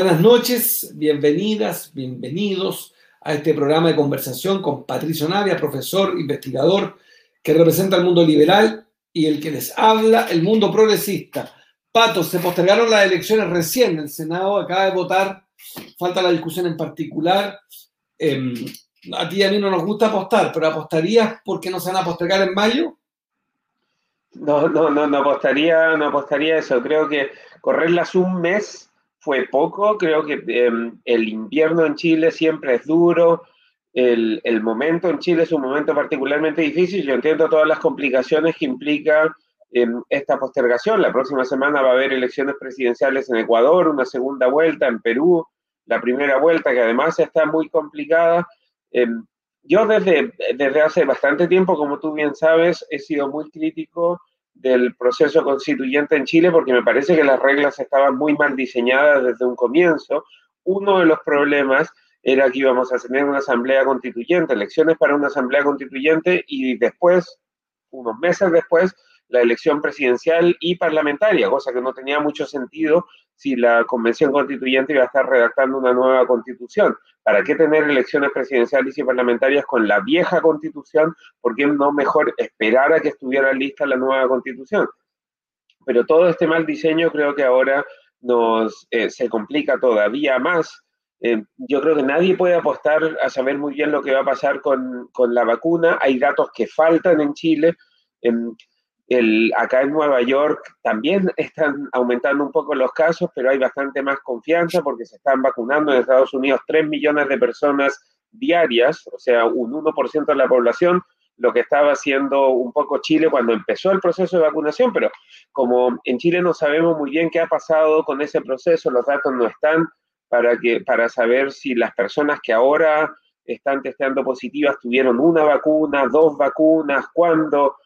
Buenas noches, bienvenidas, bienvenidos a este programa de conversación con Patricio Navia, profesor, investigador que representa el mundo liberal y el que les habla, el mundo progresista. Pato, se postergaron las elecciones recién, el Senado acaba de votar, falta la discusión en particular. Em, a ti y a mí no nos gusta apostar, pero ¿apostarías porque no se van a postergar en mayo? No, no, no, no apostaría, no apostaría eso. Creo que correrlas un mes fue poco. Creo que em, el invierno en Chile siempre es duro. El, el, momento en Chile es un momento particularmente difícil. Yo entiendo todas las complicaciones que implica em, esta postergación. La próxima semana va a haber elecciones presidenciales en Ecuador, una segunda vuelta en Perú, la primera vuelta que además está muy complicada. Em, yo desde, desde hace bastante tiempo, como tú bien sabes, he sido muy crítico del proceso constituyente en Chile porque me parece que las reglas estaban muy mal diseñadas desde un comienzo. Uno de los problemas era que íbamos a tener una asamblea constituyente, elecciones para una asamblea constituyente y después, unos meses después, la elección presidencial y parlamentaria, cosa que no tenía mucho sentido si la convención constituyente iba a estar redactando una nueva constitución. ¿Para qué tener elecciones presidenciales y parlamentarias con la vieja constitución? ¿Por qué no mejor esperar a que estuviera lista la nueva constitución? Pero todo este mal diseño creo que ahora nos eh, se complica todavía más. Eh, yo creo que nadie puede apostar a saber muy bien lo que va a pasar con, con la vacuna. Hay datos que faltan en Chile. Em, el, acá en Nueva York también están aumentando un poco los casos, pero hay bastante más confianza porque se están vacunando en Estados Unidos 3 millones de personas diarias, o sea, un 1% de la población, lo que estaba haciendo un poco Chile cuando empezó el proceso de vacunación, pero como en Chile no sabemos muy bien qué ha pasado con ese proceso, los datos no están para, que, para saber si las personas que ahora están testeando positivas tuvieron una vacuna, dos vacunas, cuándo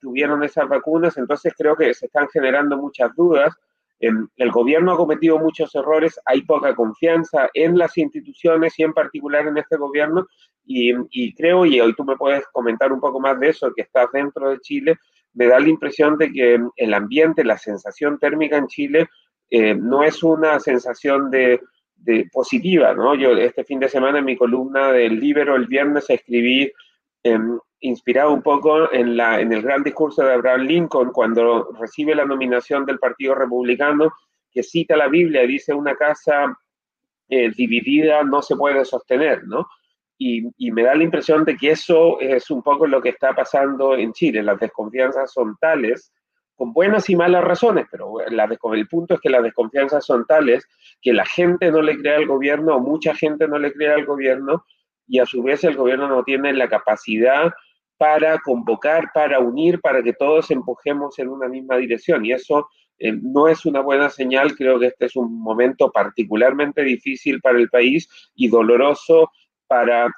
tuvieron esas vacunas, entonces creo que se están generando muchas dudas. el gobierno ha cometido muchos errores, hay poca confianza en las instituciones y en particular en este gobierno, y, creo, y hoy tú me puedes comentar un poco más de eso, que estás dentro de Chile, me da la impresión de que el ambiente, la sensación térmica en Chile no es una sensación de, de, positiva, ¿no? Yo este fin de semana en mi columna del Libero el viernes escribí inspirado un poco en, el gran discurso de Abraham Lincoln cuando recibe la nominación del Partido Republicano, que cita la Biblia y dice una casa eh, dividida no se puede sostener, ¿no? Y, y, me da la impresión de que eso es un poco lo que está pasando en Chile. Las desconfianzas son tales, con buenas y malas razones, pero la, el punto es que las desconfianzas son tales que la gente no le cree al gobierno o mucha gente no le cree al gobierno y a su vez el gobierno no tiene la capacidad para convocar, para unir, para que todos empujemos en una misma dirección. Y eso eh, no es una buena señal. Creo que este es un momento particularmente difícil para el país y doloroso para,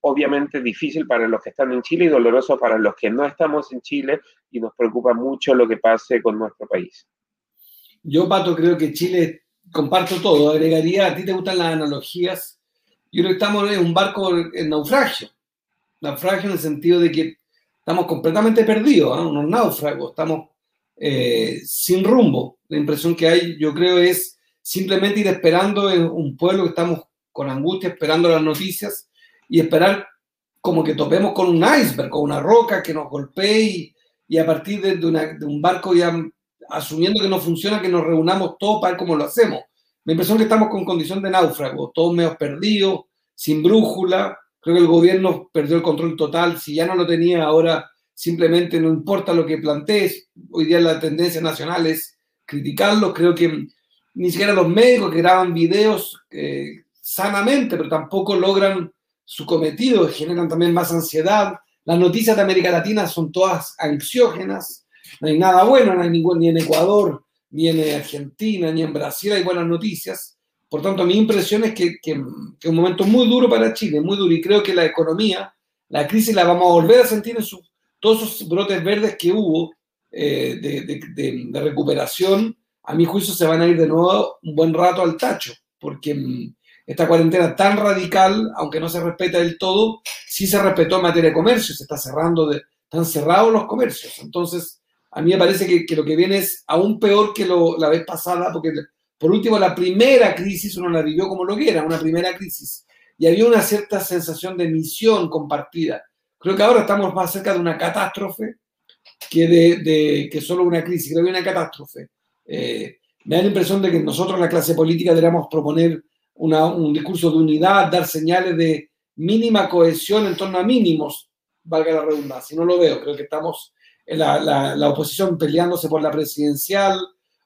obviamente difícil para los que están en Chile y doloroso para los que no estamos en Chile y nos preocupa mucho lo que pase con nuestro país. Yo, Pato, creo que Chile, comparto todo, agregaría, a ti te gustan las analogías, yo creo que estamos en un barco en naufragio naufragio en el sentido de que estamos completamente perdidos, ¿eh? unos náufragos, estamos eh, sin rumbo. La impresión que hay, yo creo, es simplemente ir esperando en un pueblo que estamos con angustia, esperando las noticias y esperar como que topemos con un iceberg, con una roca que nos golpee y, a partir de, de, un barco ya asumiendo que no funciona, que nos reunamos todos para ver cómo lo hacemos. La impresión que estamos con condición de náufrago, todos medio perdidos, sin brújula, Creo que el gobierno perdió el control total. Si ya no lo tenía, ahora simplemente no importa lo que plantees. Hoy día la tendencia nacional es criticarlo. Creo que ni siquiera los médicos que graban videos eh, sanamente, pero tampoco logran su cometido, generan también más ansiedad. Las noticias de América Latina son todas ansiógenas. No hay nada bueno, no hay ningún, ni en Ecuador, ni en Argentina, ni en Brasil hay buenas noticias. Por tanto, mi impresión es que, es un momento muy duro para Chile, muy duro, y creo que la economía, la crisis la vamos a volver a sentir en todos esos brotes verdes que hubo eh, de, recuperación, a mi juicio se van a ir de nuevo un buen rato al tacho, porque mm, esta cuarentena tan radical, aunque no se respeta del todo, sí se respetó en materia de comercio, se está cerrando, de, están cerrados los comercios. Entonces, a mí me parece que, lo que viene es aún peor que la vez pasada, porque Por último, la primera crisis uno la vivió como lo que era, una primera crisis. Y había una cierta sensación de misión compartida. Creo que ahora estamos más cerca de una catástrofe que de, que solo una crisis. Creo que una catástrofe. Eh, me da la impresión de que nosotros, la clase política, deberíamos proponer un discurso de unidad, dar señales de mínima cohesión en torno a mínimos, valga la redundancia. No lo veo. Creo que estamos en la oposición peleándose por la presidencial,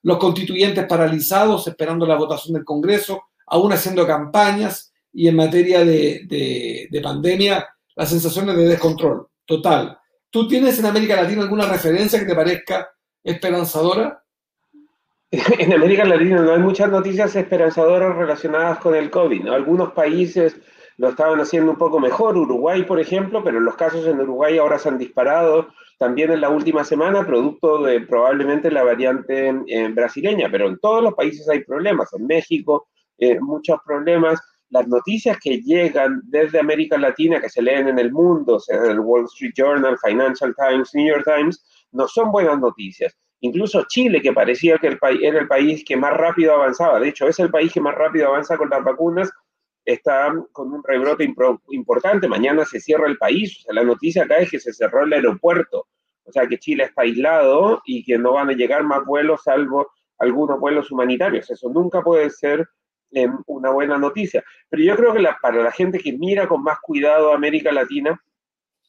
los constituyentes paralizados esperando la votación del Congreso, aún haciendo campañas y en materia de, de, pandemia, las sensaciones de descontrol total. ¿Tú tienes en América Latina alguna referencia que te parezca esperanzadora? En América Latina no hay muchas noticias esperanzadoras relacionadas con el COVID. Algunos países lo estaban haciendo un poco mejor, Uruguay, por ejemplo, pero los casos en Uruguay ahora se han disparado también en la última semana, producto de probablemente la variante brasileña, pero en todos los países hay problemas, en México eh, muchos problemas. Las noticias que llegan desde América Latina, que se leen en el mundo, sea el Wall Street Journal, Financial Times, New York Times, no son buenas noticias. Incluso Chile, que parecía que el era el país que más rápido avanzaba, de hecho es el país que más rápido avanza con las vacunas, está con un rebrote importante. Mañana se cierra el país. La noticia acá es que se cerró el aeropuerto. O sea, que Chile está aislado y que no van a llegar más vuelos salvo algunos vuelos humanitarios. Eso nunca puede ser eh, una buena noticia. Pero yo creo que para la gente que mira con más cuidado a América Latina,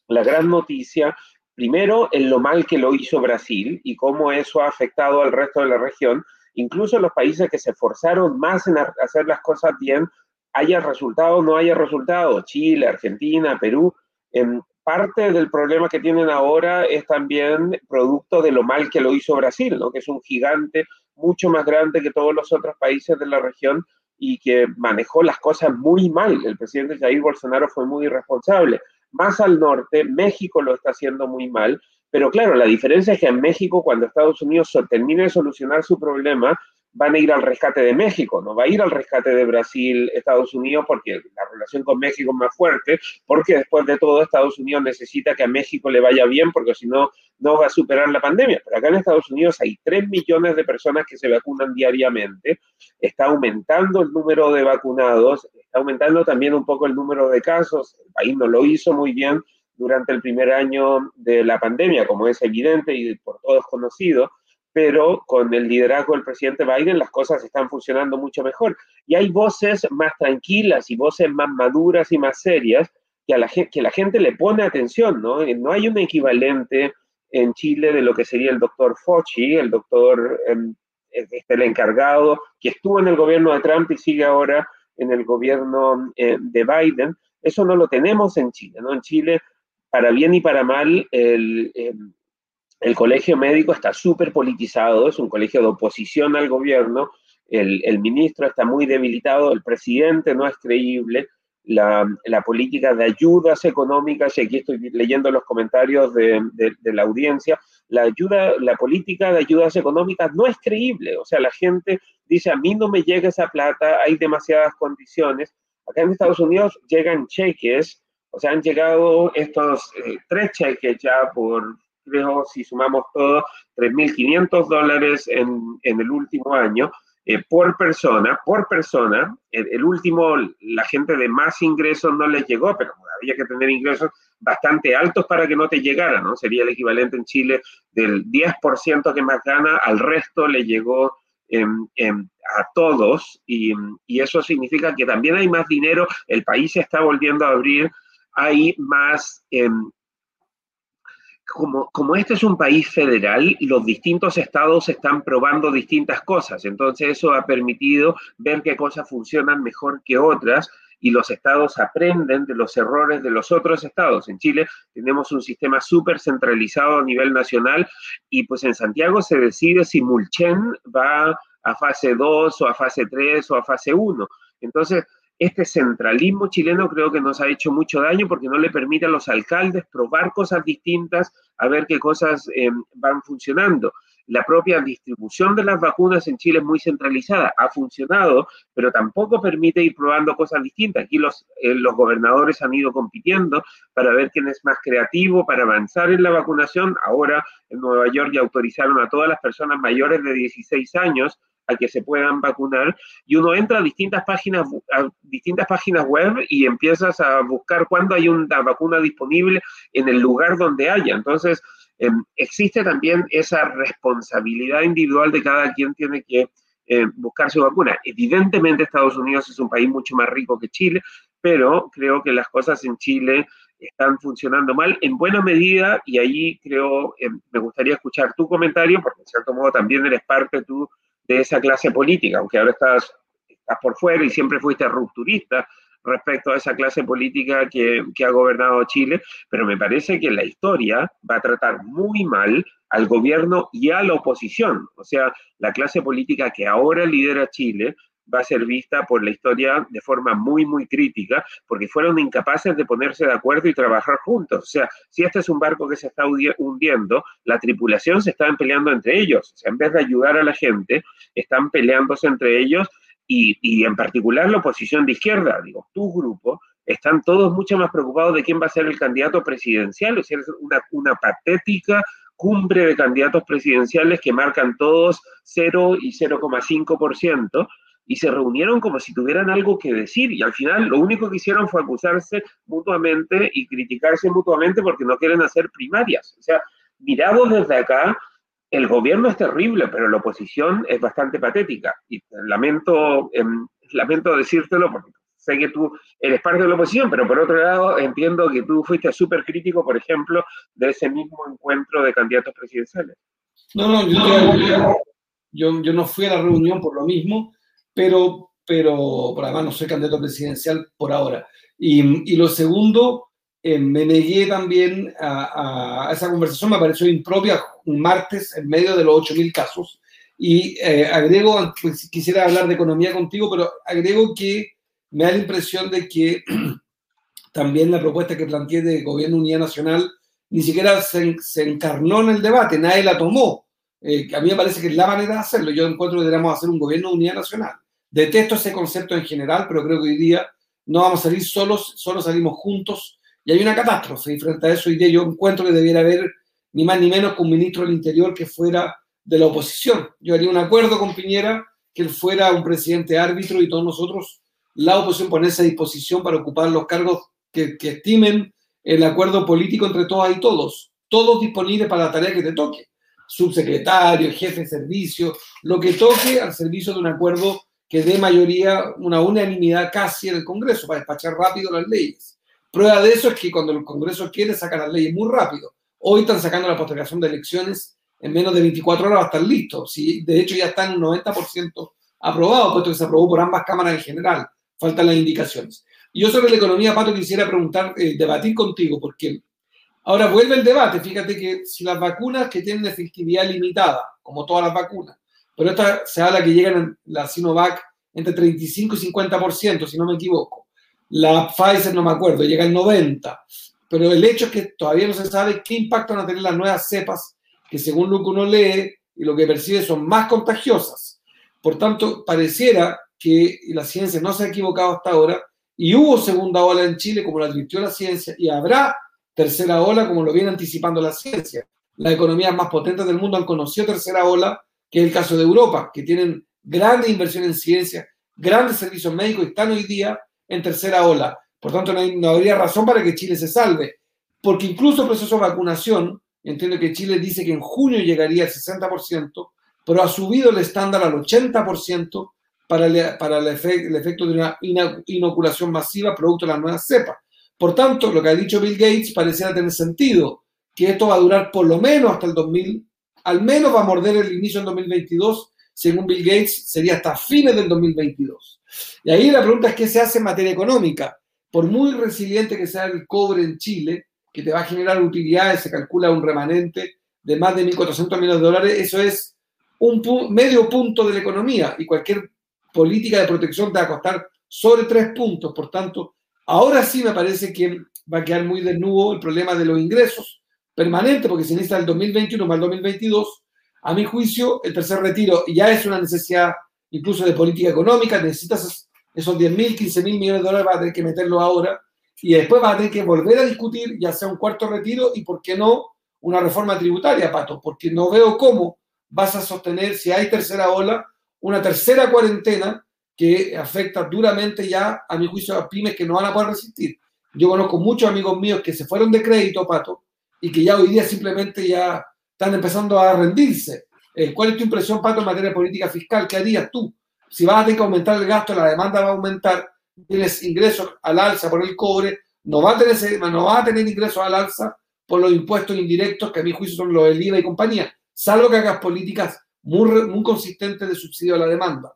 la gran noticia, primero, en lo mal que lo hizo Brasil y cómo eso ha afectado al resto de la región. Incluso los países que se esforzaron más en hacer las cosas bien, haya resultado o no haya resultado, Chile, Argentina, Perú, en parte del problema que tienen ahora es también producto de lo mal que lo hizo Brasil, ¿no? que es un gigante mucho más grande que todos los otros países de la región y que manejó las cosas muy mal. El presidente Jair Bolsonaro fue muy irresponsable. Más al norte, México lo está haciendo muy mal, pero claro, la diferencia es que en México, cuando Estados Unidos termine de solucionar su problema, van a ir al rescate de México, no va a ir al rescate de Brasil, Estados Unidos, porque la relación con México es más fuerte, porque después de todo Estados Unidos necesita que a México le vaya bien, porque si no, no va a superar la pandemia. Pero acá en Estados Unidos hay 3 millones de personas que se vacunan diariamente, está aumentando el número de vacunados, está aumentando también un poco el número de casos, el país no lo hizo muy bien durante el primer año de la pandemia, como es evidente y por todos conocido, pero con el liderazgo del presidente Biden las cosas están funcionando mucho mejor. Y hay voces más tranquilas y voces más maduras y más serias que, a la, que la gente le pone atención, ¿no? No hay un equivalente en Chile de lo que sería el doctor Fauci, el doctor, este, el encargado, que estuvo en el gobierno de Trump y sigue ahora en el gobierno eh, de Biden. Eso no lo tenemos en Chile, ¿no? En Chile, para bien y para mal, el, em, el colegio médico está súper politizado, es un colegio de oposición al gobierno, el, ministro está muy debilitado, el presidente no es creíble, la, política de ayudas económicas, y aquí estoy leyendo los comentarios de, la audiencia, la, ayuda, la política de ayudas económicas no es creíble, o sea, la gente dice, a mí no me llega esa plata, hay demasiadas condiciones. Acá en Estados Unidos llegan cheques, o sea, han llegado estos eh, tres cheques ya por creo, si sumamos todo, 3.500 dólares en, en, el último año eh, por persona, por persona. El, último, la gente de más ingresos no les llegó, pero había que tener ingresos bastante altos para que no te llegara, ¿no? Sería el equivalente en Chile del 10% que más gana, al resto le llegó a todos y, y, eso significa que también hay más dinero, el país se está volviendo a abrir, hay más em, como, como este es un país federal, los distintos estados están probando distintas cosas. Entonces eso ha permitido ver qué cosas funcionan mejor que otras y los estados aprenden de los errores de los otros estados. En Chile tenemos un sistema súper centralizado a nivel nacional y pues en Santiago se decide si Mulchen va a fase 2 o a fase 3 o a fase 1. Entonces, este centralismo chileno creo que nos ha hecho mucho daño porque no le permite a los alcaldes probar cosas distintas, a ver qué cosas eh, van funcionando. La propia distribución de las vacunas en Chile es muy centralizada, ha funcionado, pero tampoco permite ir probando cosas distintas. Aquí los, eh, los gobernadores han ido compitiendo para ver quién es más creativo para avanzar en la vacunación. Ahora en Nueva York ya autorizaron a todas las personas mayores de 16 años a que se puedan vacunar y uno entra a distintas páginas, distintas páginas web y empiezas a buscar cuándo hay una vacuna disponible en el lugar donde haya. Entonces, em, existe también esa responsabilidad individual de cada quien tiene que eh, buscar su vacuna. Evidentemente Estados Unidos es un país mucho más rico que Chile, pero creo que las cosas en Chile están funcionando mal en buena medida y ahí creo, eh, me gustaría escuchar tu comentario, porque en cierto modo también eres parte tú de esa clase política, aunque ahora estás, por fuera y siempre fuiste rupturista respecto a esa clase política que, que, ha gobernado Chile, pero me parece que la historia va a tratar muy mal al gobierno y a la oposición. O sea, la clase política que ahora lidera Chile va a ser vista por la historia de forma muy, muy crítica, porque fueron incapaces de ponerse de acuerdo y trabajar juntos. O sea, si este es un barco que se está hundiendo, la tripulación se está peleando entre ellos. O sea, en vez de ayudar a la gente, están peleándose entre ellos y, y en particular la oposición de izquierda, digo, tu grupo, están todos mucho más preocupados de quién va a ser el candidato presidencial, o sea, es una, una patética cumbre de candidatos presidenciales que marcan todos 0 y 0,5%, y se reunieron como si tuvieran algo que decir, y al final lo único que hicieron fue acusarse mutuamente y criticarse mutuamente porque no quieren hacer primarias. O sea, mirado desde acá, el gobierno es terrible, pero la oposición es bastante patética. Y lamento, eh, lamento decírtelo porque sé que tú eres parte de la oposición, pero por otro lado entiendo que tú fuiste súper crítico, por ejemplo, de ese mismo encuentro de candidatos presidenciales. No, no, yo, yo, yo no fui a la reunión por lo mismo, pero, pero por además no soy candidato presidencial por ahora. Y, y lo segundo, eh, me negué también a, esa conversación, me pareció impropia un martes en medio de los 8.000 casos. Y eh, agrego, pues, quisiera hablar de economía contigo, pero agrego que me da la impresión de que también la propuesta que planteé de gobierno unidad nacional ni siquiera se, se encarnó en el debate, nadie la tomó. Eh, a mí me parece que es la manera de hacerlo. Yo encuentro que deberíamos hacer un gobierno de unidad nacional. Detesto ese concepto en general, pero creo que hoy día no vamos a salir solos, solo salimos juntos y hay una catástrofe. Y frente a eso, hoy día yo encuentro que debiera haber ni más ni menos que un ministro del Interior que fuera de la oposición. Yo haría un acuerdo con Piñera que él fuera un presidente árbitro y todos nosotros la oposición ponerse a disposición para ocupar los cargos que, que estimen el acuerdo político entre todas y todos. Todos disponibles para la tarea que te toque. Subsecretario, jefe de servicio, lo que toque al servicio de un acuerdo que dé mayoría, una unanimidad casi en el Congreso para despachar rápido las leyes. Prueba de eso es que cuando el Congreso quiere sacar las leyes muy rápido. Hoy están sacando la postergación de elecciones en menos de 24 horas va a estar listo. Sí, de hecho, ya están un 90% aprobado, puesto que se aprobó por ambas cámaras en general faltan las indicaciones. Yo sobre la economía, Pato, quisiera preguntar, eh, debatir contigo, porque ahora vuelve el debate. Fíjate que si las vacunas que tienen efectividad limitada, como todas las vacunas, pero esta se habla que llegan la Sinovac entre 35 y 50%, si no me equivoco. La Pfizer, no me acuerdo, llega al 90%. Pero el hecho es que todavía no se sabe qué impacto van a tener las nuevas cepas, que según lo que uno lee y lo que percibe son más contagiosas. Por tanto, pareciera que la ciencia no se ha equivocado hasta ahora y hubo segunda ola en Chile como lo advirtió la ciencia y habrá tercera ola como lo viene anticipando la ciencia. Las economías más potentes del mundo han conocido tercera ola, que es el caso de Europa, que tienen grandes inversiones en ciencia, grandes servicios médicos y están hoy día en tercera ola. Por tanto, no, habría razón para que Chile se salve, porque incluso el proceso de vacunación, entiendo que Chile dice que en junio llegaría al 60%, pero ha subido el estándar al 80% para, el, para el, efecto de una inoculación masiva producto de la nueva cepa. Por tanto, lo que ha dicho Bill Gates pareciera tener sentido, que esto va a durar por lo menos hasta el 2000, al menos va a morder el inicio del 2022, según Bill Gates, sería hasta fines del 2022. Y ahí la pregunta es qué se hace en materia económica. Por muy resiliente que sea el cobre en Chile, que te va a generar utilidades, se calcula un remanente de más de 1.400 millones de dólares, eso es un medio punto de la economía y cualquier política de protección te va a costar sobre tres puntos. Por tanto, ahora sí me parece que va a quedar muy desnudo el problema de los ingresos permanentes, porque si necesita el 2021 más el 2022, a mi juicio, el tercer retiro ya es una necesidad incluso de política económica, necesitas esos 10 mil, 15 mil millones de dólares, vas a tener que meterlo ahora y después vas a tener que volver a discutir ya sea un cuarto retiro y, ¿por qué no?, una reforma tributaria, Pato, porque no veo cómo vas a sostener, si hay tercera ola, una tercera cuarentena que afecta duramente ya, a mi juicio, a pymes que no van a poder resistir. Yo conozco muchos amigos míos que se fueron de crédito, Pato, y que ya hoy día simplemente ya están empezando a rendirse. Eh, ¿Cuál es tu impresión, Pato, en materia de política fiscal? ¿Qué harías tú? Si vas a tener que aumentar el gasto, la demanda va a aumentar, tienes ingresos al alza por el cobre, no va a tener, no va a tener ingresos al alza por los impuestos indirectos, que a mi juicio son los del IVA y compañía, salvo que hagas políticas muy, muy consistentes de subsidio a la demanda.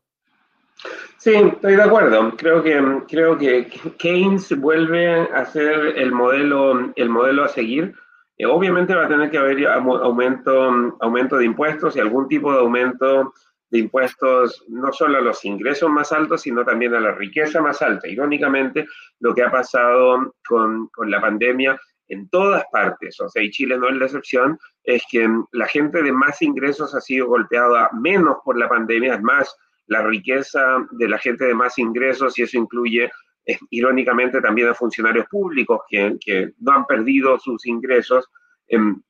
Sí, estoy de acuerdo. Creo que, creo que Keynes vuelve a ser el modelo, el modelo a seguir. Eh, obviamente va a tener que haber aumento, aumento de impuestos y algún tipo de aumento de impuestos no solo a los ingresos más altos, sino también a la riqueza más alta. Irónicamente, lo que ha pasado con, con la pandemia en todas partes, o sea, y Chile no es la excepción, es que la gente de más ingresos ha sido golpeada menos por la pandemia, es más, la riqueza de la gente de más ingresos, y eso incluye irónicamente también a funcionarios públicos que, que no han perdido sus ingresos, em,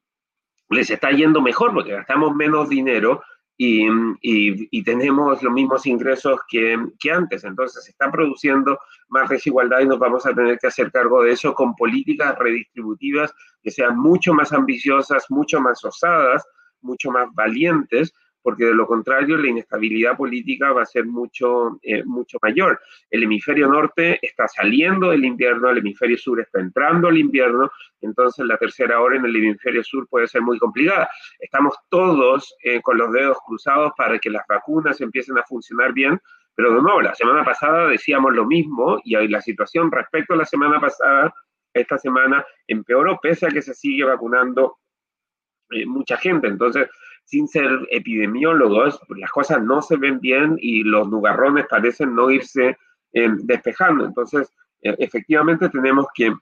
les está yendo mejor porque gastamos menos dinero y, y, tenemos los mismos ingresos que, que, antes. Entonces se está produciendo más desigualdad y nos vamos a tener que hacer cargo de eso con políticas redistributivas que sean mucho más ambiciosas, mucho más osadas, mucho más valientes porque de lo contrario la inestabilidad política va a ser mucho, eh, mucho mayor. El hemisferio norte está saliendo del invierno, el hemisferio sur está entrando al invierno, entonces la tercera hora en el hemisferio sur puede ser muy complicada. Estamos todos eh, con los dedos cruzados para que las vacunas empiecen a funcionar bien, pero de nuevo, la semana pasada decíamos lo mismo y la situación respecto a la semana pasada, esta semana empeoró, pese a que se sigue vacunando eh, mucha gente. Entonces, sin ser epidemiólogos, las cosas no se ven bien y los nubarrones parecen no irse em, despejando. Entonces, e, efectivamente tenemos que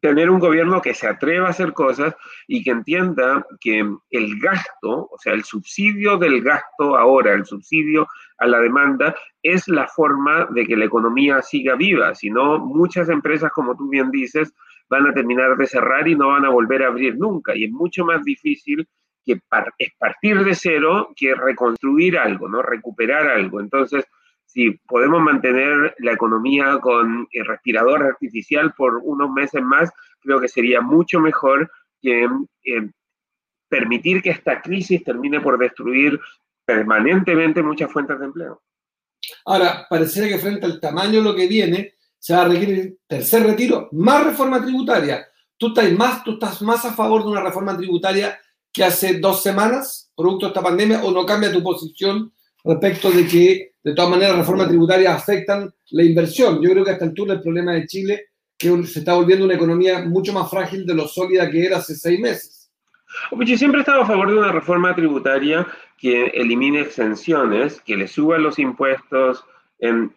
tener un gobierno que se atreva a hacer cosas y que entienda que el gasto, o sea, el subsidio del gasto ahora, el subsidio a la demanda, es la forma de que la economía siga viva. Si no, muchas empresas, como tú bien dices, van a terminar de cerrar y no van a volver a abrir nunca. Y es mucho más difícil que es partir de cero que reconstruir algo, ¿no? Recuperar algo. Entonces, si podemos mantener la economía con el respirador artificial por unos meses más, creo que sería mucho mejor que eh, permitir que esta crisis termine por destruir permanentemente muchas fuentes de empleo. Ahora, pareciera que frente al tamaño de lo que viene, se va a requerir tercer retiro, más reforma tributaria. ¿Tú estás más, tú estás más a favor de una reforma tributaria que hace dos semanas, producto de esta pandemia, o no cambia tu posición respecto de que, de todas maneras, reformas tributarias afectan la inversión? Yo creo que hasta el altura el problema de Chile que se está volviendo una economía mucho más frágil de lo sólida que era hace seis meses. Yo siempre he a favor de una reforma tributaria que elimine exenciones, que le suba los impuestos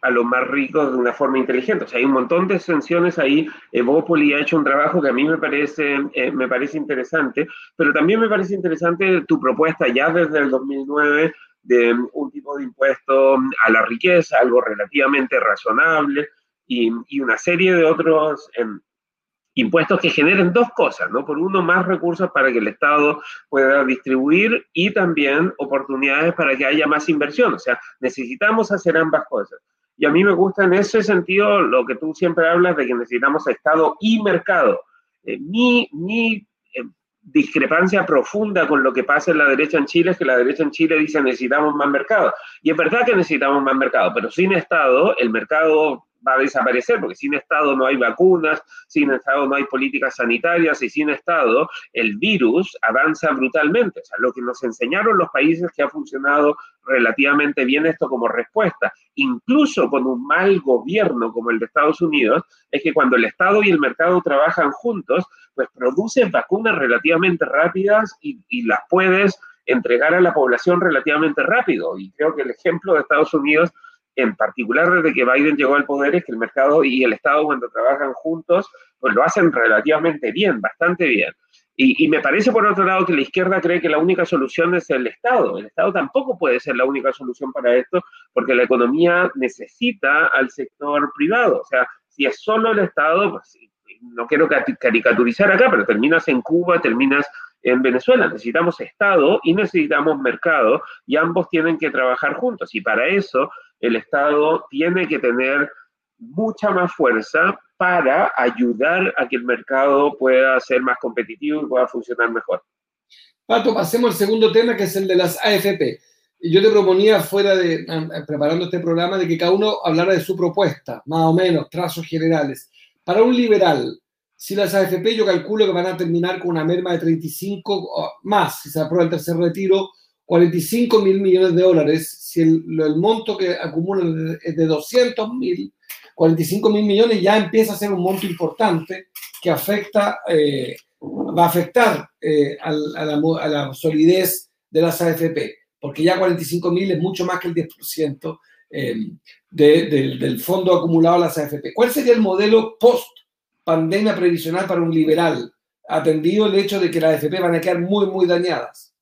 a los más ricos de una forma inteligente. O sea, hay un montón de exenciones ahí. Evopoli ha hecho un trabajo que a mí me parece, eh, me parece interesante, pero también me parece interesante tu propuesta ya desde el 2009 de un tipo de impuesto a la riqueza, algo relativamente razonable, y, y una serie de otros em, impuestos que generen dos cosas, ¿no? Por uno, más recursos para que el Estado pueda distribuir y también oportunidades para que haya más inversión. O sea, necesitamos hacer ambas cosas. Y a mí me gusta en ese sentido lo que tú siempre hablas de que necesitamos Estado y mercado. Eh, mi mi eh, discrepancia profunda con lo que pasa en la derecha en Chile es que la derecha en Chile dice necesitamos más mercado. Y es verdad que necesitamos más mercado, pero sin Estado el mercado va a desaparecer, porque sin Estado no hay vacunas, sin Estado no hay políticas sanitarias y sin Estado el virus avanza brutalmente. O sea, lo que nos enseñaron los países que ha funcionado relativamente bien esto como respuesta, incluso con un mal gobierno como el de Estados Unidos, es que cuando el Estado y el mercado trabajan juntos, pues producen vacunas relativamente rápidas y, y las puedes entregar a la población relativamente rápido. Y creo que el ejemplo de Estados Unidos en particular desde que Biden llegó al poder, es que el mercado y el Estado cuando trabajan juntos, pues lo hacen relativamente bien, bastante bien. Y, me parece, por otro lado, que la izquierda cree que la única solución es el Estado. El Estado tampoco puede ser la única solución para esto, porque la economía necesita al sector privado. O sea, si es solo el Estado, pues no quiero caricaturizar acá, pero terminas en Cuba, terminas en Venezuela. Necesitamos Estado y necesitamos mercado y ambos tienen que trabajar juntos. Y para eso el Estado tiene que tener mucha más fuerza para ayudar a que el mercado pueda ser más competitivo y pueda funcionar mejor. Pato, pasemos al segundo tema que es el de las AFP. Yo te proponía, fuera de, preparando este programa, de que cada uno hablara de su propuesta, más o menos, trazos generales. Para un liberal, si las AFP yo calculo que van a terminar con una merma de 35 más, si se aprueba el tercer retiro, 45 mil millones de dólares, si el, monto que acumulan es de 200 mil, 45 mil millones ya empieza a ser un monto importante que afecta, eh, va a afectar eh, a, la, a, la, solidez de las AFP, porque ya 45 mil es mucho más que el 10% eh, de, del fondo acumulado a las AFP. ¿Cuál sería el modelo post pandemia previsional para un liberal, atendido el hecho de que las AFP van a quedar muy, muy dañadas?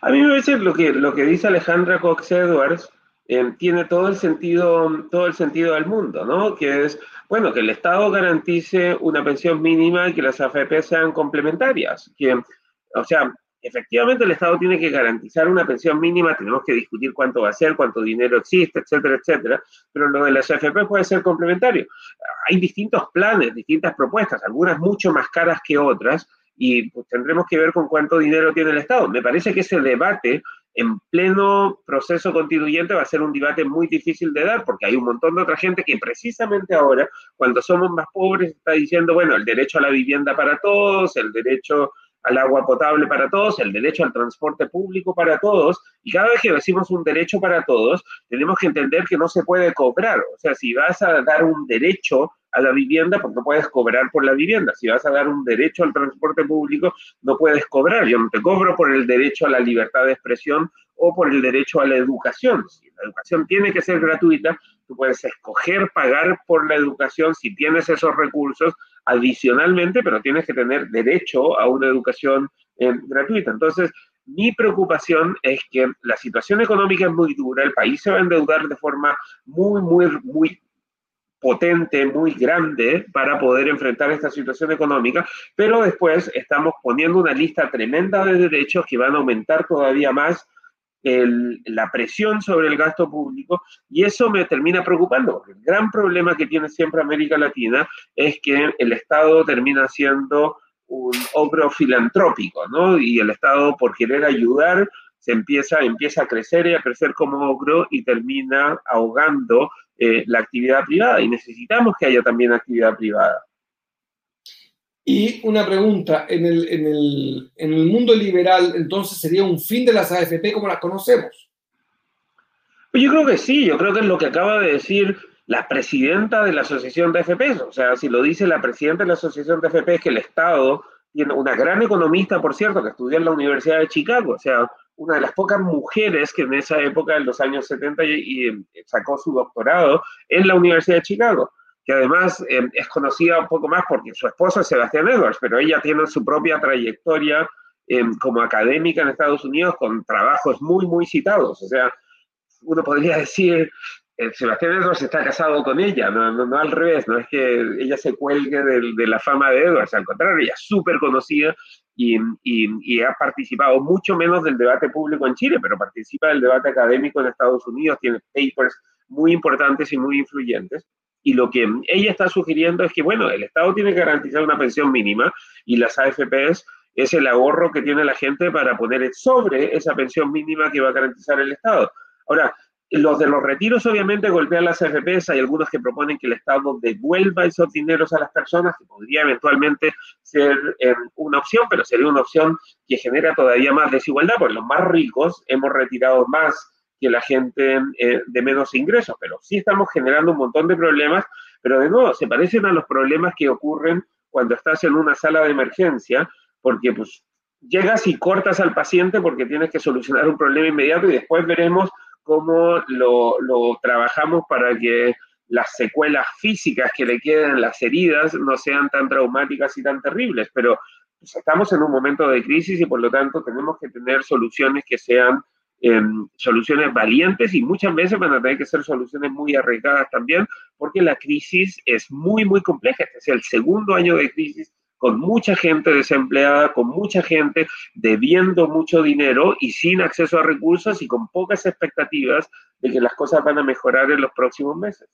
A mí me parece lo que, lo que dice Alejandra Cox Edwards, eh, tiene todo el sentido, todo el sentido del mundo, ¿no? Que es, bueno, que el Estado garantice una pensión mínima y que las AFP sean complementarias. O sea, efectivamente el Estado tiene que garantizar una pensión mínima, tenemos que discutir cuánto va a ser, cuánto dinero existe, etcétera, etcétera, pero lo de las AFP puede ser complementario. Hay distintos planes, distintas propuestas, algunas mucho más caras que otras, y pues, tendremos que ver con cuánto dinero tiene el Estado. Me parece que ese debate en pleno proceso constituyente va a ser un debate muy difícil de dar, porque hay un montón de otra gente que precisamente ahora, cuando somos más pobres, está diciendo, bueno, el derecho a la vivienda para todos, el derecho al agua potable para todos, el derecho al transporte público para todos, y cada vez que decimos un derecho para todos, tenemos que entender que no se puede cobrar. O sea, si vas a dar un derecho a la vivienda, pues no puedes cobrar por la vivienda. Si vas a dar un derecho al transporte público, no puedes cobrar. Yo no te cobro por el derecho a la libertad de expresión o por el derecho a la educación. Si la educación tiene que ser gratuita, tú puedes escoger pagar por la educación si tienes esos recursos adicionalmente, pero tienes que tener derecho a una educación eh, gratuita. Entonces, mi preocupación es que la situación económica es muy dura, el país se va a endeudar de forma muy, muy, muy potente, muy grande para poder enfrentar esta situación económica, pero después estamos poniendo una lista tremenda de derechos que van a aumentar todavía más la presión sobre el gasto público y eso me termina preocupando, el gran problema que tiene siempre América Latina es que el Estado termina siendo un ogro filantrópico, ¿no? Y el Estado por querer ayudar se empieza, empieza a crecer y a crecer como ogro y termina ahogando eh, la actividad privada y necesitamos que haya también actividad privada. Y una pregunta, en el, en, el, en el, mundo liberal, entonces sería un fin de las AFP como las conocemos. Pues yo creo que sí, yo creo que es lo que acaba de decir la presidenta de la Asociación de AFP. O sea, si lo dice la presidenta de la Asociación de AFP, es que el Estado tiene una gran economista, por cierto, que estudió en la Universidad de Chicago. O sea, una de las pocas mujeres que en esa época, en los años 70, y, sacó su doctorado en la Universidad de Chicago, que además eh, es conocida un poco más porque su esposo es Sebastián Edwards, pero ella tiene su propia trayectoria eh, como académica en Estados Unidos con trabajos muy, muy citados. O sea, uno podría decir, Sebastián Edwards está casado con ella, no, no, al revés, no es que ella se cuelgue de, la fama de Edwards, al contrario, ella es súper conocida y, ha participado mucho menos del debate público en Chile, pero participa del debate académico en Estados Unidos, tiene papers muy importantes y muy influyentes. Y lo que ella está sugiriendo es que, bueno, el Estado tiene que garantizar una pensión mínima y las AFPs es el ahorro que tiene la gente para poner sobre esa pensión mínima que va a garantizar el Estado. Ahora, los de los retiros obviamente golpean las AFPs, hay algunos que proponen que el Estado devuelva esos dineros a las personas, que podría eventualmente ser eh, una opción, pero sería una opción que genera todavía más desigualdad, porque los más ricos hemos retirado más que la gente eh, de menos ingresos, pero sí estamos generando un montón de problemas, pero de nuevo, se parecen a los problemas que ocurren cuando estás en una sala de emergencia, porque pues llegas y cortas al paciente porque tienes que solucionar un problema inmediato y después veremos cómo lo, lo trabajamos para que las secuelas físicas que le queden las heridas no sean tan traumáticas y tan terribles, pero pues, estamos en un momento de crisis y por lo tanto tenemos que tener soluciones que sean em, soluciones valientes y muchas veces van a tener que ser soluciones muy arriesgadas también, porque la crisis es muy, muy compleja. Este es el segundo año de crisis con mucha gente desempleada, con mucha gente debiendo mucho dinero y sin acceso a recursos y con pocas expectativas de que las cosas van a mejorar en los próximos meses.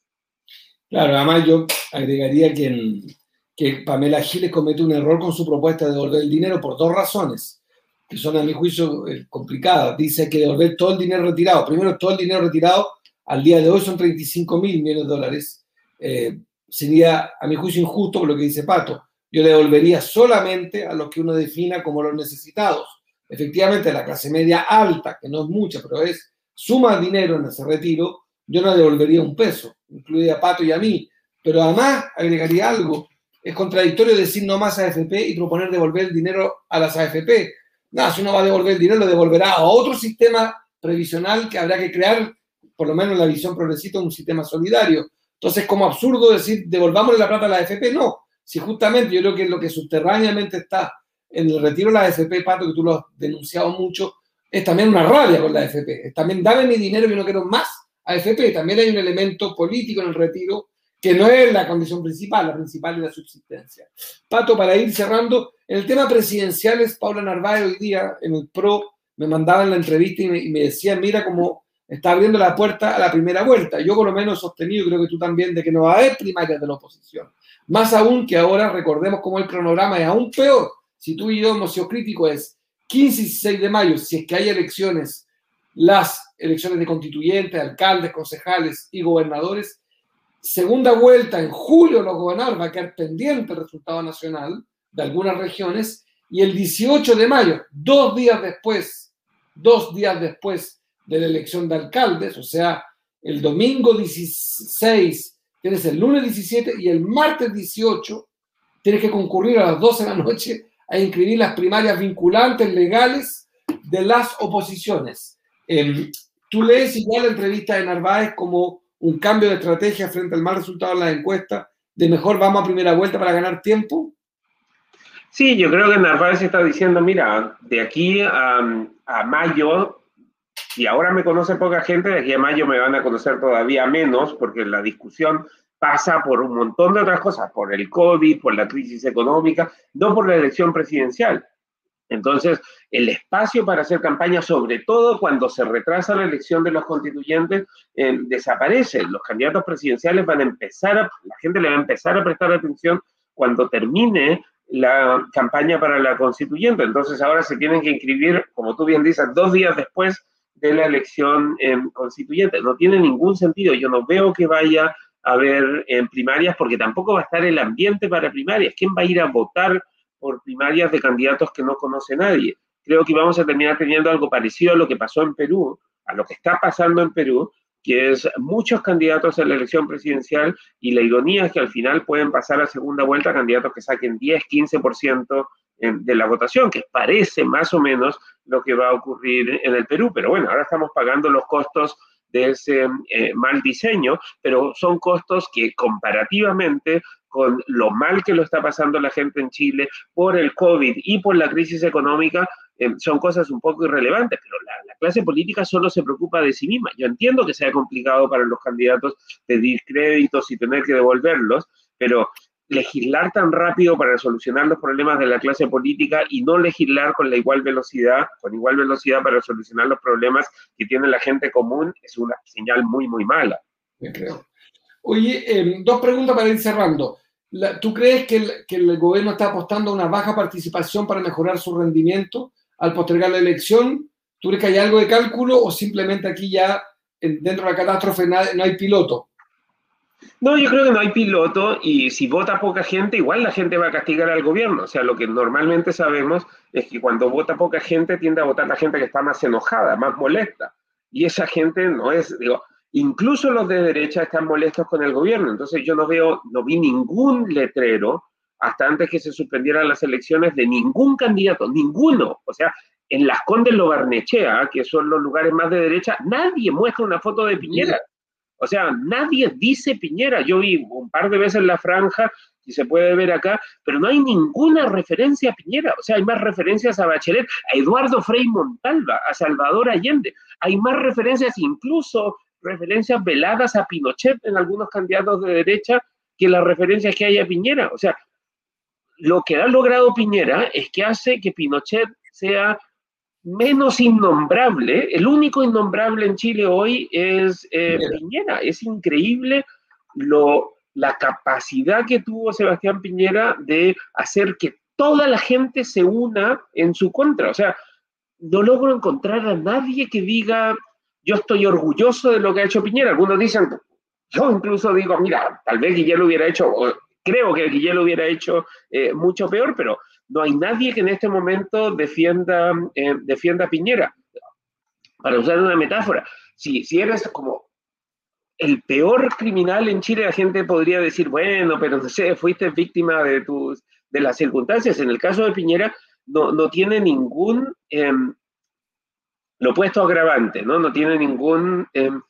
Claro, además yo agregaría que, Pamela Giles comete un error con su propuesta de devolver el dinero por dos razones, que son a mi juicio eh, complicadas. Dice que devolver todo el dinero retirado. Primero, todo el dinero retirado al día de hoy son 35 mil millones de dólares. Eh, sería, a mi juicio, injusto por lo que dice Pato. Yo devolvería solamente a los que uno defina como los necesitados. Efectivamente, la clase media alta, que no es mucha, pero es suma dinero en ese retiro, yo no devolvería un peso, incluida a Pato y a mí. Pero además agregaría algo. Es contradictorio decir no más AFP y proponer devolver el dinero a las AFP. Nada, si uno va a devolver el dinero, lo devolverá a otro sistema previsional que habrá que crear, por lo menos en la visión progresista, un sistema solidario. Entonces, como absurdo decir devolvamos la plata a la AFP, no. Si justamente yo creo que lo que subterráneamente está en el retiro de la AFP, Pato, que tú lo has denunciado mucho, es también una rabia con la AFP. También dame mi dinero y no quiero más AFP. También hay un elemento político en el retiro que no es la condición principal, la principal es la subsistencia. Pato, para ir cerrando, en el tema presidencial es Paula Narváez hoy día en el PRO me mandaban la entrevista y me, y me decían, mira cómo está abriendo la puerta a la primera vuelta. Yo por lo menos he sostenido, creo que tú también, de que no va a haber primarias de la oposición. Más aún que ahora recordemos cómo el cronograma es aún peor. Si tú y yo hemos sido críticos, es 15 y 16 de mayo, si es que hay elecciones, las elecciones de constituyentes, alcaldes, concejales y gobernadores. Segunda vuelta en julio, los gobernadores va a quedar pendiente el resultado nacional de algunas regiones. Y el 18 de mayo, dos días después, dos días después de la elección de alcaldes, o sea, el domingo 16, tienes el lunes 17 y el martes 18, tienes que concurrir a las 12 de la noche a inscribir las primarias vinculantes legales de las oposiciones. Eh, ¿Tú lees igual la entrevista de Narváez como un cambio de estrategia frente al mal resultado de la encuesta, de mejor vamos a primera vuelta para ganar tiempo? Sí, yo creo que Narváez está diciendo, mira, de aquí a, a mayo y ahora me conoce poca gente, de aquí a mayo me van a conocer todavía menos, porque la discusión pasa por un montón de otras cosas, por el COVID, por la crisis económica, no por la elección presidencial. Entonces, el espacio para hacer campaña, sobre todo cuando se retrasa la elección de los constituyentes, eh, desaparece. Los candidatos presidenciales van a empezar, a, la gente le va a empezar a prestar atención cuando termine la campaña para la constituyente. Entonces, ahora se tienen que inscribir, como tú bien dices, dos días después de la elección constituyente. No tiene ningún sentido. Yo no veo que vaya a haber en primarias porque tampoco va a estar el ambiente para primarias. ¿Quién va a ir a votar por primarias de candidatos que no conoce nadie? Creo que vamos a terminar teniendo algo parecido a lo que pasó en Perú, a lo que está pasando en Perú, que es muchos candidatos en la elección presidencial y la ironía es que al final pueden pasar a segunda vuelta candidatos que saquen 10, 15% de la votación, que parece más o menos lo que va a ocurrir en el Perú. Pero bueno, ahora estamos pagando los costos de ese eh, mal diseño, pero son costos que comparativamente con lo mal que lo está pasando la gente en Chile por el COVID y por la crisis económica, eh, son cosas un poco irrelevantes, pero la, la, clase política solo se preocupa de sí misma. Yo entiendo que sea complicado para los candidatos pedir créditos y tener que devolverlos, pero legislar tan rápido para solucionar los problemas de la clase política y no legislar con la igual velocidad, con igual velocidad para solucionar los problemas que tiene la gente común es una señal muy, muy mala. creo. Oye, eh, dos preguntas para ir cerrando. La, ¿Tú crees que el, que el, gobierno está apostando a una baja participación para mejorar su rendimiento al postergar la elección? ¿Tú crees que hay algo de cálculo o simplemente aquí ya dentro de la catástrofe no hay piloto? No, yo creo que no hay piloto y si vota poca gente, igual la gente va a castigar al gobierno. O sea, lo que normalmente sabemos es que cuando vota poca gente tiende a votar la gente que está más enojada, más molesta. Y esa gente no es, digo, incluso los de derecha están molestos con el gobierno. Entonces yo no veo, no vi ningún letrero hasta antes que se suspendieran las elecciones de ningún candidato, ninguno. O sea, en las Condes lo Barnechea, que son los lugares más de derecha, nadie muestra una foto de Piñera. O sea, nadie dice Piñera. Yo vi un par de veces la franja y se puede ver acá, pero no hay ninguna referencia a Piñera. O sea, hay más referencias a Bachelet, a Eduardo Frei Montalva, a Salvador Allende. Hay más referencias, incluso referencias veladas a Pinochet en algunos candidatos de derecha que las referencias que hay a Piñera. O sea, lo que ha logrado Piñera es que hace que Pinochet sea menos innombrable. El único innombrable en Chile hoy es eh, Piñera. Es increíble lo, la capacidad que tuvo Sebastián Piñera de hacer que toda la gente se una en su contra. O sea, no logro encontrar a nadie que diga, yo estoy orgulloso de lo que ha hecho Piñera. Algunos dicen, yo incluso digo, mira, tal vez Guillermo hubiera hecho, creo que Guillermo hubiera hecho eh, mucho peor, pero no hay nadie que en este momento defienda, eh, defienda a Piñera. Para usar una metáfora, si, si eres como el peor criminal en Chile, la gente podría decir, bueno, pero no sé, fuiste víctima de, tus, de las circunstancias. En el caso de Piñera, no, no tiene ningún em, lo opuesto agravante, ¿no? No tiene ningún em,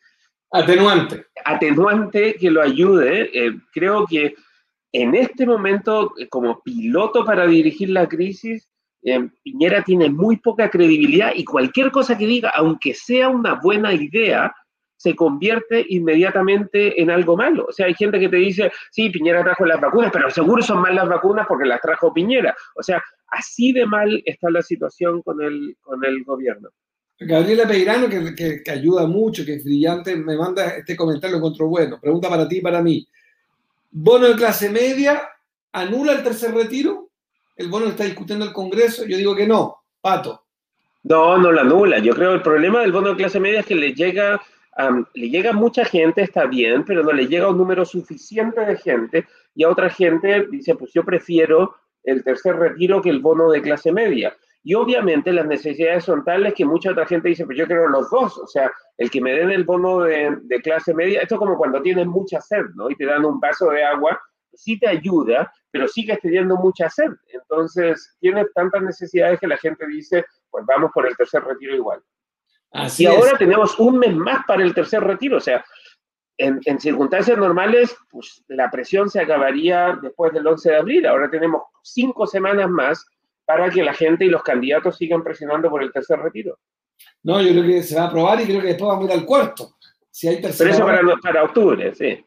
atenuante. Atenuante que lo ayude. Eh, creo que en este momento, eh, como piloto para dirigir la crisis, em, Piñera tiene muy poca credibilidad y cualquier cosa que diga, aunque sea una buena idea, se convierte inmediatamente en algo malo. O sea, hay gente que te dice, sí, Piñera trajo las vacunas, pero seguro son mal las vacunas porque las trajo Piñera. O sea, así de mal está la situación con el, con el gobierno. Gabriela Peirano, que, que, ayuda mucho, que es brillante, me manda este comentario, lo encontró bueno. Pregunta para ti y para mí. ¿Bono de clase media anula el tercer retiro? ¿El bono está discutiendo el Congreso? Yo digo que no. Pato. No, no lo anula. Yo creo que el problema del bono de clase media es que le llega, le llega a mucha gente, está bien, pero no le llega un número suficiente de gente y a otra gente dice, pues yo prefiero el tercer retiro que el bono de clase media. Y obviamente las necesidades son tales que mucha otra gente dice, pues yo quiero los dos, o sea, el que me den el bono de, clase media, esto es como cuando tienes mucha sed, ¿no? Y te dan un vaso de agua, sí te ayuda, pero sigues teniendo mucha sed. Entonces, tienes tantas necesidades que la gente dice, pues vamos por el tercer retiro igual. Así y ahora tenemos un mes más para el tercer retiro, o sea, en, en, circunstancias normales, pues la presión se acabaría después del 11 de abril. Ahora tenemos cinco semanas más para que la gente y los candidatos sigan presionando por el tercer retiro. No, yo creo que se va a aprobar y creo que después vamos a ir al cuarto. Si hay tercer Pero eso para, para octubre, sí.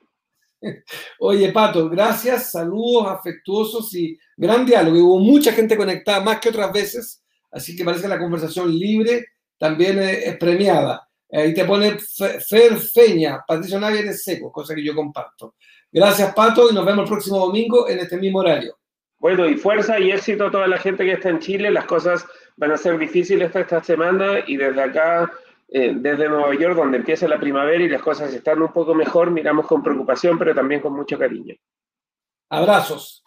Oye, Pato, gracias, saludos afectuosos y gran diálogo. Hubo mucha gente conectada, más que otras veces, así que parece que la conversación libre también es, premiada. Ahí te pone Fer Feña, Patricio Navia eres seco, cosa que yo comparto. Gracias, Pato, y nos vemos el próximo domingo en este mismo horario. Bueno, y fuerza y éxito a toda la gente que está en Chile. Las cosas van a ser difíciles esta, semana y desde acá, eh, desde Nueva York, donde empieza la primavera y las cosas están un poco mejor, miramos con preocupación, pero también con mucho cariño. Abrazos.